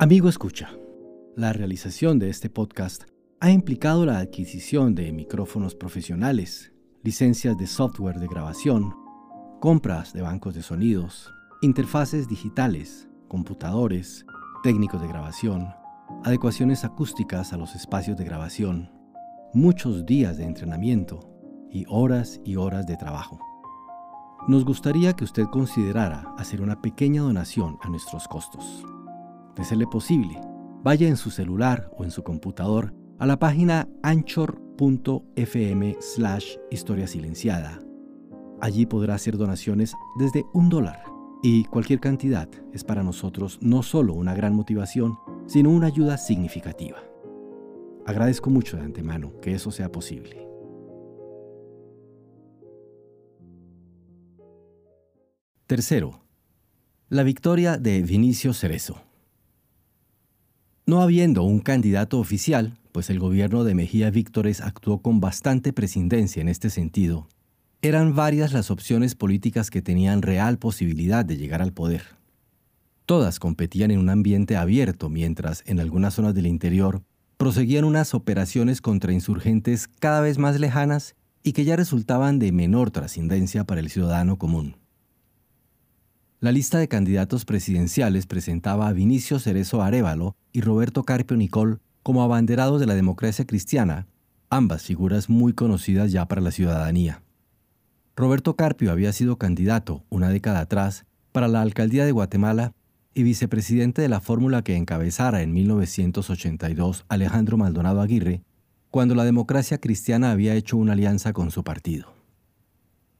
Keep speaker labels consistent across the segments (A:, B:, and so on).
A: Amigo escucha, la realización de este podcast ha implicado la adquisición de micrófonos profesionales, licencias de software de grabación, compras de bancos de sonidos, interfaces digitales, computadores, técnicos de grabación, adecuaciones acústicas a los espacios de grabación, muchos días de entrenamiento y horas y horas de trabajo. Nos gustaría que usted considerara hacer una pequeña donación a nuestros costos de serle posible, vaya en su celular o en su computador a la página anchor.fm slash historia silenciada. Allí podrá hacer donaciones desde un dólar y cualquier cantidad es para nosotros no solo una gran motivación, sino una ayuda significativa. Agradezco mucho de antemano que eso sea posible. Tercero, la victoria de Vinicio Cerezo. No habiendo un candidato oficial, pues el gobierno de Mejía Víctores actuó con bastante prescindencia en este sentido, eran varias las opciones políticas que tenían real posibilidad de llegar al poder. Todas competían en un ambiente abierto, mientras en algunas zonas del interior proseguían unas operaciones contra insurgentes cada vez más lejanas y que ya resultaban de menor trascendencia para el ciudadano común. La lista de candidatos presidenciales presentaba a Vinicio Cerezo Arevalo y Roberto Carpio Nicol como abanderados de la democracia cristiana, ambas figuras muy conocidas ya para la ciudadanía. Roberto Carpio había sido candidato, una década atrás, para la alcaldía de Guatemala y vicepresidente de la fórmula que encabezara en 1982 Alejandro Maldonado Aguirre, cuando la democracia cristiana había hecho una alianza con su partido.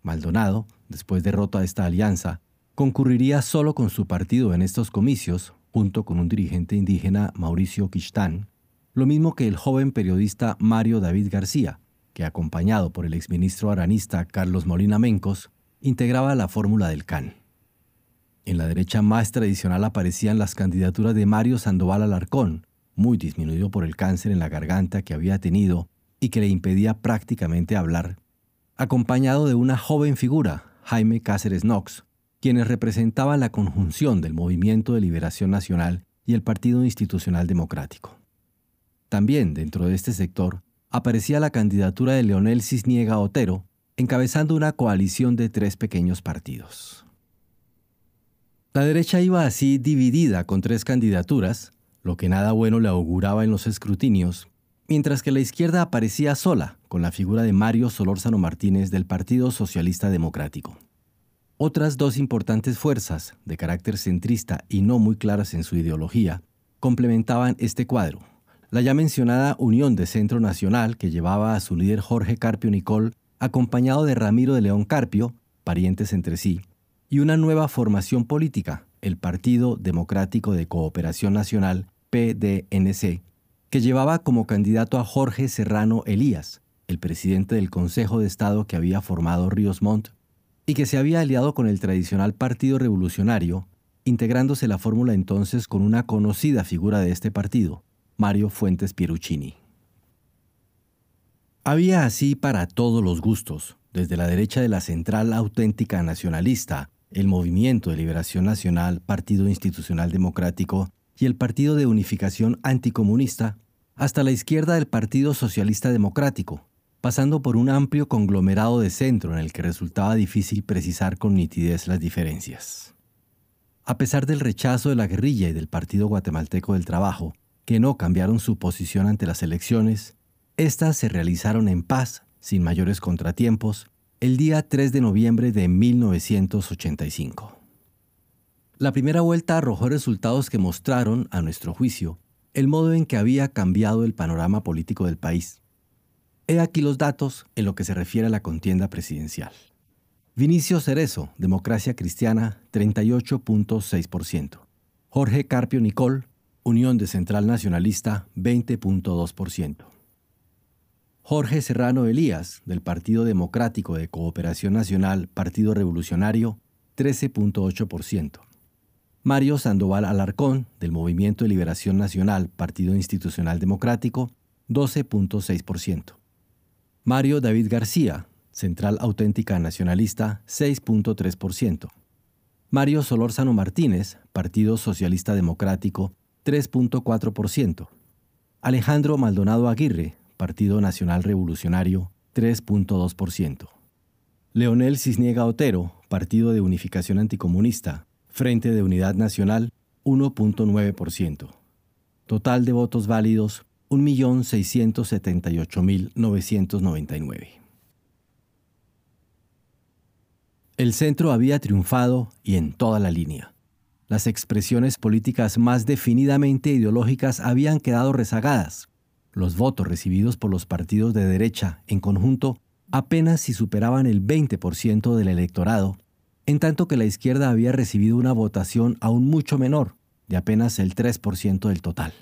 A: Maldonado, después de rota esta alianza, concurriría solo con su partido en estos comicios, junto con un dirigente indígena Mauricio Quistán, lo mismo que el joven periodista Mario David García, que acompañado por el exministro aranista Carlos Molina Mencos, integraba la fórmula del CAN. En la derecha más tradicional aparecían las candidaturas de Mario Sandoval Alarcón, muy disminuido por el cáncer en la garganta que había tenido y que le impedía prácticamente hablar, acompañado de una joven figura, Jaime Cáceres Knox, quienes representaban la conjunción del Movimiento de Liberación Nacional y el Partido Institucional Democrático. También dentro de este sector aparecía la candidatura de Leonel Cisniega Otero, encabezando una coalición de tres pequeños partidos. La derecha iba así dividida con tres candidaturas, lo que nada bueno le auguraba en los escrutinios, mientras que la izquierda aparecía sola con la figura de Mario Solórzano Martínez del Partido Socialista Democrático. Otras dos importantes fuerzas, de carácter centrista y no muy claras en su ideología, complementaban este cuadro. La ya mencionada Unión de Centro Nacional, que llevaba a su líder Jorge Carpio Nicol, acompañado de Ramiro de León Carpio, parientes entre sí, y una nueva formación política, el Partido Democrático de Cooperación Nacional, PDNC, que llevaba como candidato a Jorge Serrano Elías, el presidente del Consejo de Estado que había formado Ríos Montt y que se había aliado con el tradicional Partido Revolucionario, integrándose la fórmula entonces con una conocida figura de este partido, Mario Fuentes Pieruccini. Había así para todos los gustos, desde la derecha de la Central Auténtica Nacionalista, el Movimiento de Liberación Nacional, Partido Institucional Democrático y el Partido de Unificación Anticomunista, hasta la izquierda del Partido Socialista Democrático, pasando por un amplio conglomerado de centro en el que resultaba difícil precisar con nitidez las diferencias. A pesar del rechazo de la guerrilla y del Partido Guatemalteco del Trabajo, que no cambiaron su posición ante las elecciones, éstas se realizaron en paz, sin mayores contratiempos, el día 3 de noviembre de 1985. La primera vuelta arrojó resultados que mostraron, a nuestro juicio, el modo en que había cambiado el panorama político del país He aquí los datos en lo que se refiere a la contienda presidencial. Vinicio Cerezo, Democracia Cristiana, 38.6%. Jorge Carpio Nicol, Unión de Central Nacionalista, 20.2%. Jorge Serrano Elías, del Partido Democrático de Cooperación Nacional, Partido Revolucionario, 13.8%. Mario Sandoval Alarcón, del Movimiento de Liberación Nacional, Partido Institucional Democrático, 12.6%. Mario David García, Central Auténtica Nacionalista, 6.3%. Mario Solórzano Martínez, Partido Socialista Democrático, 3.4%. Alejandro Maldonado Aguirre, Partido Nacional Revolucionario, 3.2%. Leonel Cisniega Otero, Partido de Unificación Anticomunista, Frente de Unidad Nacional, 1.9%. Total de votos válidos, 1.678.999. El centro había triunfado y en toda la línea. Las expresiones políticas más definidamente ideológicas habían quedado rezagadas. Los votos recibidos por los partidos de derecha, en conjunto, apenas si superaban el 20% del electorado, en tanto que la izquierda había recibido una votación aún mucho menor, de apenas el 3% del total.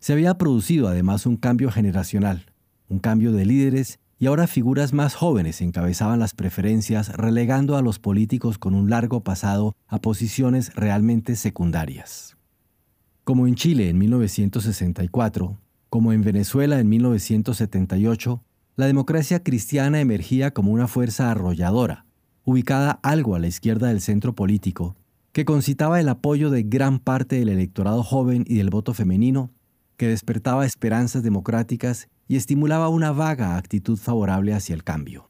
A: Se había producido además un cambio generacional, un cambio de líderes y ahora figuras más jóvenes encabezaban las preferencias relegando a los políticos con un largo pasado a posiciones realmente secundarias. Como en Chile en 1964, como en Venezuela en 1978, la democracia cristiana emergía como una fuerza arrolladora, ubicada algo a la izquierda del centro político, que concitaba el apoyo de gran parte del electorado joven y del voto femenino, que despertaba esperanzas democráticas y estimulaba una vaga actitud favorable hacia el cambio.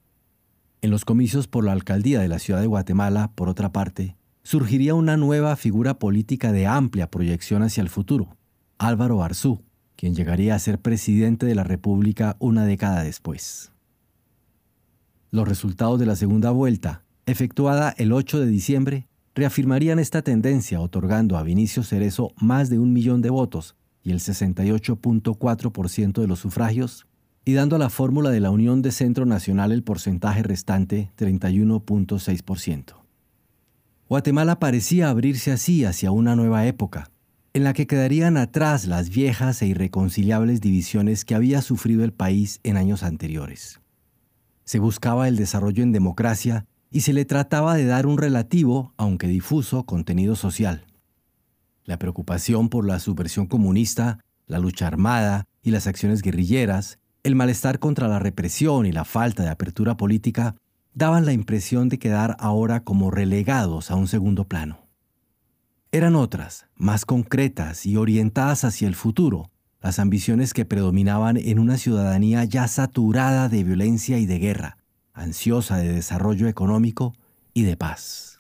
A: En los comicios por la alcaldía de la ciudad de Guatemala, por otra parte, surgiría una nueva figura política de amplia proyección hacia el futuro, Álvaro Arzú, quien llegaría a ser presidente de la República una década después. Los resultados de la segunda vuelta, efectuada el 8 de diciembre, reafirmarían esta tendencia, otorgando a Vinicio Cerezo más de un millón de votos, y el 68.4% de los sufragios, y dando a la fórmula de la Unión de Centro Nacional el porcentaje restante 31.6%. Guatemala parecía abrirse así hacia una nueva época, en la que quedarían atrás las viejas e irreconciliables divisiones que había sufrido el país en años anteriores. Se buscaba el desarrollo en democracia y se le trataba de dar un relativo, aunque difuso, contenido social. La preocupación por la subversión comunista, la lucha armada y las acciones guerrilleras, el malestar contra la represión y la falta de apertura política daban la impresión de quedar ahora como relegados a un segundo plano. Eran otras, más concretas y orientadas hacia el futuro, las ambiciones que predominaban en una ciudadanía ya saturada de violencia y de guerra, ansiosa de desarrollo económico y de paz.